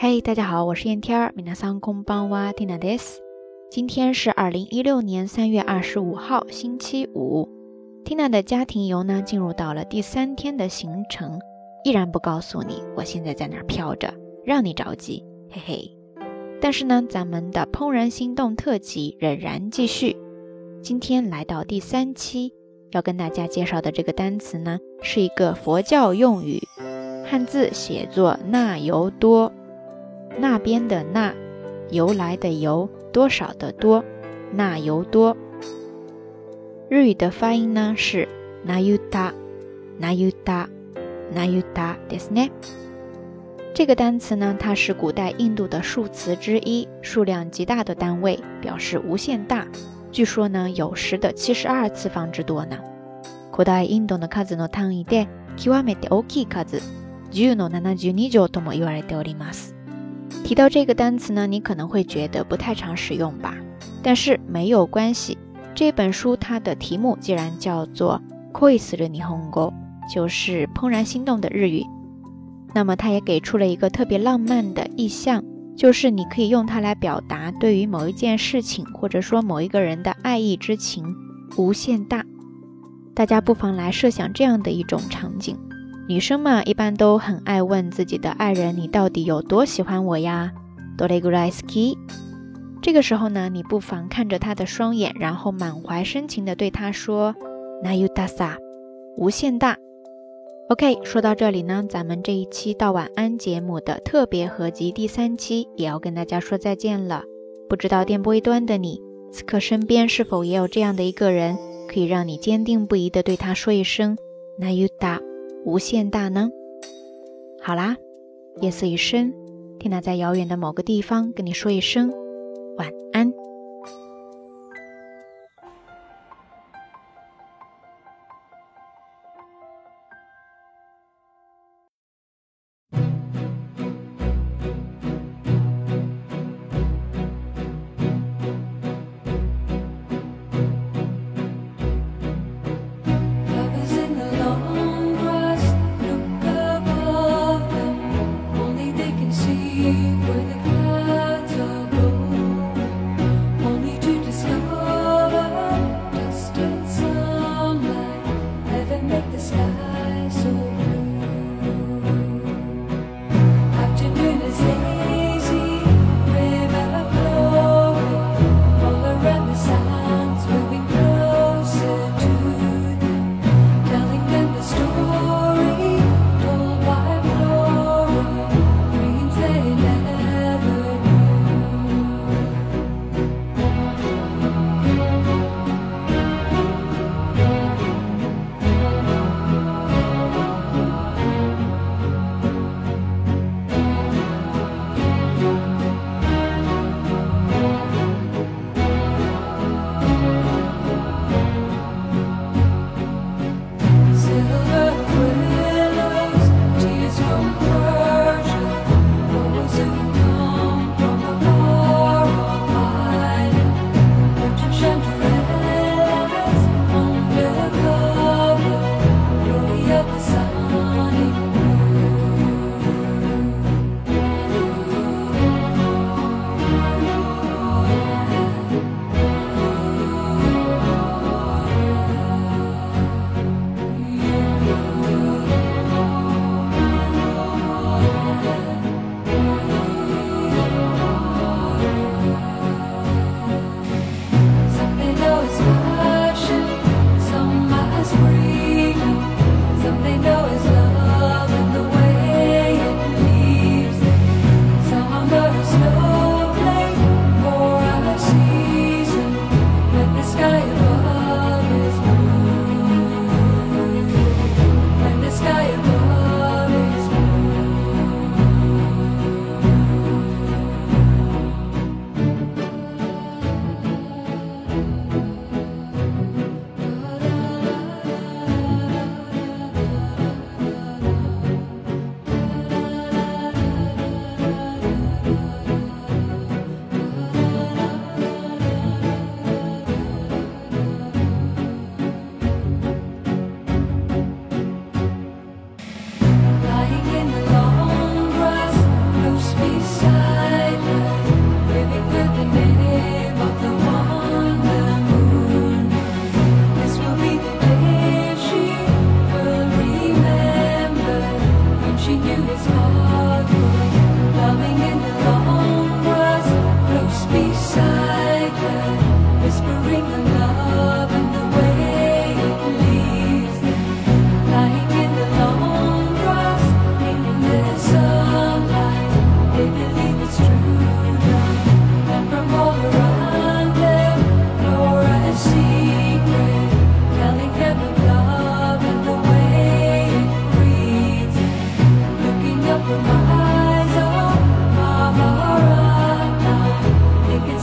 嘿，大家好，我是燕天儿，米娜桑空邦哇蒂娜 des。今天是二零一六年三月二十五号，星期五。蒂娜的家庭游呢，进入到了第三天的行程，依然不告诉你我现在在哪儿飘着，让你着急，嘿嘿。但是呢，咱们的怦然心动特辑仍然继续。今天来到第三期，要跟大家介绍的这个单词呢，是一个佛教用语，汉字写作“那由多”。那边的那，由来的由，多少的多，那由多。日语的发音呢是那由达，那由达，那由达ですね。这个单词呢，它是古代印度的数词之一，数量极大的单位，表示无限大。据说呢，有十的七十二次方之多呢。古代印度の数の単位で極めて大きい数、十の七十二乗とも言われております。 提到这个单词呢，你可能会觉得不太常使用吧？但是没有关系，这本书它的题目既然叫做《Koi s u Nihongo》，就是怦然心动的日语，那么它也给出了一个特别浪漫的意象，就是你可以用它来表达对于某一件事情或者说某一个人的爱意之情无限大。大家不妨来设想这样的一种场景。女生嘛，一般都很爱问自己的爱人：“你到底有多喜欢我呀？”这个时候呢，你不妨看着他的双眼，然后满怀深情地对他说：“那有大撒，无限大。” OK，说到这里呢，咱们这一期到晚安节目的特别合集第三期也要跟大家说再见了。不知道电波一端的你，此刻身边是否也有这样的一个人，可以让你坚定不移地对他说一声：“那有大。”无限大呢？好啦，夜色已深，蒂娜在遥远的某个地方跟你说一声晚安。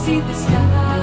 see the sky.